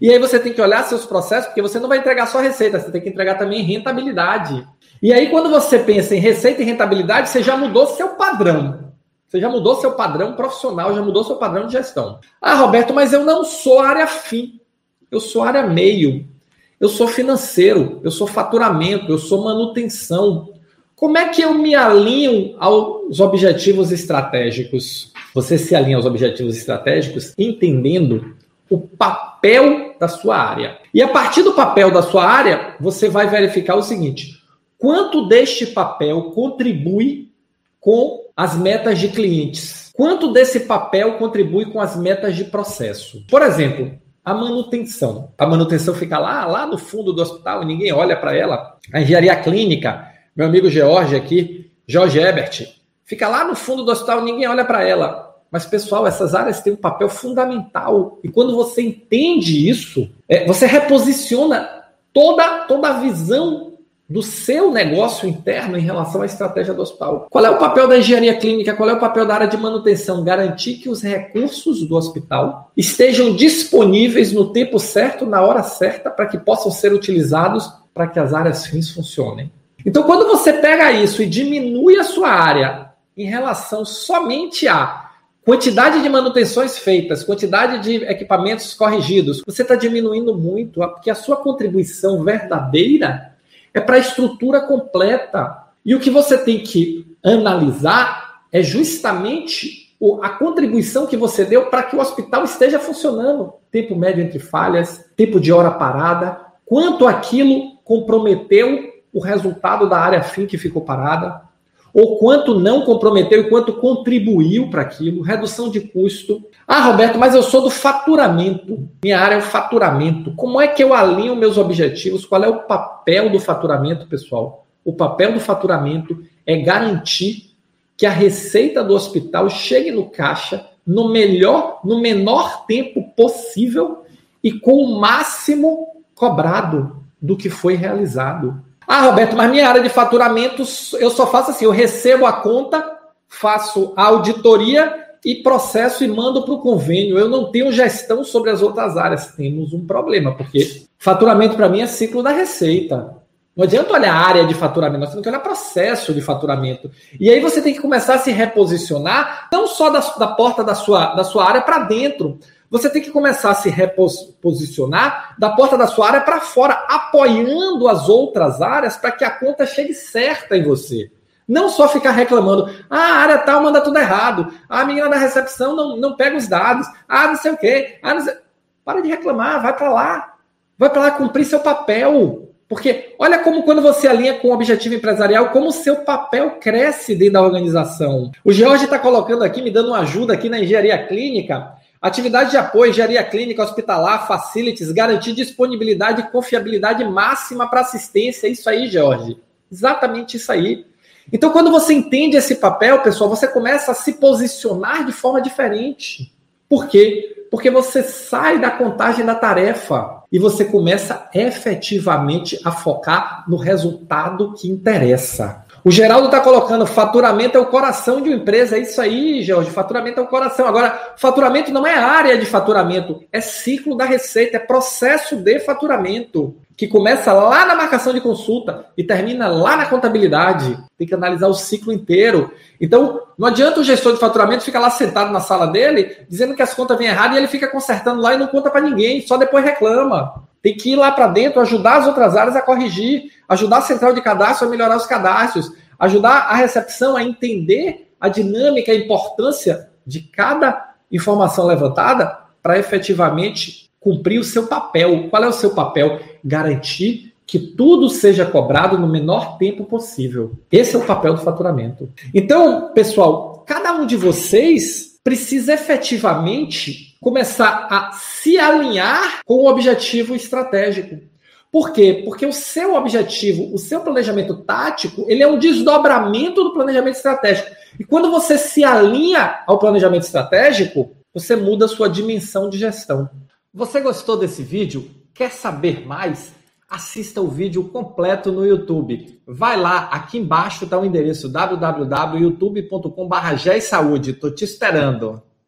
E aí você tem que olhar seus processos, porque você não vai entregar só receita, você tem que entregar também rentabilidade. E aí, quando você pensa em receita e rentabilidade, você já mudou seu padrão. Você já mudou seu padrão profissional, já mudou seu padrão de gestão. Ah, Roberto, mas eu não sou área fim. Eu sou área meio. Eu sou financeiro, eu sou faturamento, eu sou manutenção. Como é que eu me alinho aos objetivos estratégicos? Você se alinha aos objetivos estratégicos entendendo o papel da sua área. E a partir do papel da sua área, você vai verificar o seguinte: quanto deste papel contribui com as metas de clientes? Quanto desse papel contribui com as metas de processo? Por exemplo, a manutenção. A manutenção fica lá, lá no fundo do hospital ninguém olha para ela. A engenharia clínica, meu amigo George aqui, Jorge Ebert, fica lá no fundo do hospital ninguém olha para ela. Mas, pessoal, essas áreas têm um papel fundamental. E quando você entende isso, é, você reposiciona toda, toda a visão do seu negócio interno em relação à estratégia do hospital. Qual é o papel da engenharia clínica? Qual é o papel da área de manutenção? Garantir que os recursos do hospital estejam disponíveis no tempo certo, na hora certa, para que possam ser utilizados para que as áreas fins funcionem. Então, quando você pega isso e diminui a sua área em relação somente a Quantidade de manutenções feitas, quantidade de equipamentos corrigidos, você está diminuindo muito, porque a sua contribuição verdadeira é para a estrutura completa. E o que você tem que analisar é justamente a contribuição que você deu para que o hospital esteja funcionando. Tempo médio entre falhas, tempo de hora parada, quanto aquilo comprometeu o resultado da área fim que ficou parada, ou quanto não comprometeu e quanto contribuiu para aquilo, redução de custo. Ah, Roberto, mas eu sou do faturamento. Minha área é o faturamento. Como é que eu alinho meus objetivos? Qual é o papel do faturamento, pessoal? O papel do faturamento é garantir que a receita do hospital chegue no caixa no melhor, no menor tempo possível e com o máximo cobrado do que foi realizado. Ah, Roberto, mas minha área de faturamento, eu só faço assim: eu recebo a conta, faço a auditoria e processo e mando para o convênio. Eu não tenho gestão sobre as outras áreas. Temos um problema, porque faturamento para mim é ciclo da receita. Não adianta olhar a área de faturamento, nós temos que olhar processo de faturamento. E aí você tem que começar a se reposicionar, não só da, da porta da sua, da sua área para dentro, você tem que começar a se reposicionar da porta da sua área para fora, apoiando as outras áreas para que a conta chegue certa em você. Não só ficar reclamando, ah, a área tal manda tudo errado, a menina da recepção não, não pega os dados, ah, não sei o quê. Ah, não sei... Para de reclamar, vai para lá. Vai para lá cumprir seu papel. Porque olha como quando você alinha com o objetivo empresarial, como o seu papel cresce dentro da organização. O George está colocando aqui, me dando uma ajuda aqui na engenharia clínica, Atividade de apoio, engenharia clínica, hospitalar, facilities, garantir disponibilidade e confiabilidade máxima para assistência. Isso aí, Jorge. Exatamente isso aí. Então, quando você entende esse papel, pessoal, você começa a se posicionar de forma diferente. Por quê? Porque você sai da contagem da tarefa e você começa efetivamente a focar no resultado que interessa. O Geraldo está colocando faturamento é o coração de uma empresa. É isso aí, Jorge. Faturamento é o coração. Agora, faturamento não é área de faturamento, é ciclo da receita, é processo de faturamento que começa lá na marcação de consulta e termina lá na contabilidade. Tem que analisar o ciclo inteiro. Então, não adianta o gestor de faturamento ficar lá sentado na sala dele, dizendo que as contas vêm erradas e ele fica consertando lá e não conta para ninguém, só depois reclama. Tem que ir lá para dentro, ajudar as outras áreas a corrigir, ajudar a central de cadastro a melhorar os cadastros, ajudar a recepção a entender a dinâmica, a importância de cada informação levantada para efetivamente cumprir o seu papel. Qual é o seu papel? Garantir que tudo seja cobrado no menor tempo possível. Esse é o papel do faturamento. Então, pessoal, cada um de vocês precisa efetivamente começar a se alinhar com o objetivo estratégico. Por quê? Porque o seu objetivo, o seu planejamento tático, ele é um desdobramento do planejamento estratégico. E quando você se alinha ao planejamento estratégico, você muda a sua dimensão de gestão. Você gostou desse vídeo? Quer saber mais? Assista o vídeo completo no YouTube. Vai lá, aqui embaixo está o endereço www.youtube.com.br. Estou te esperando.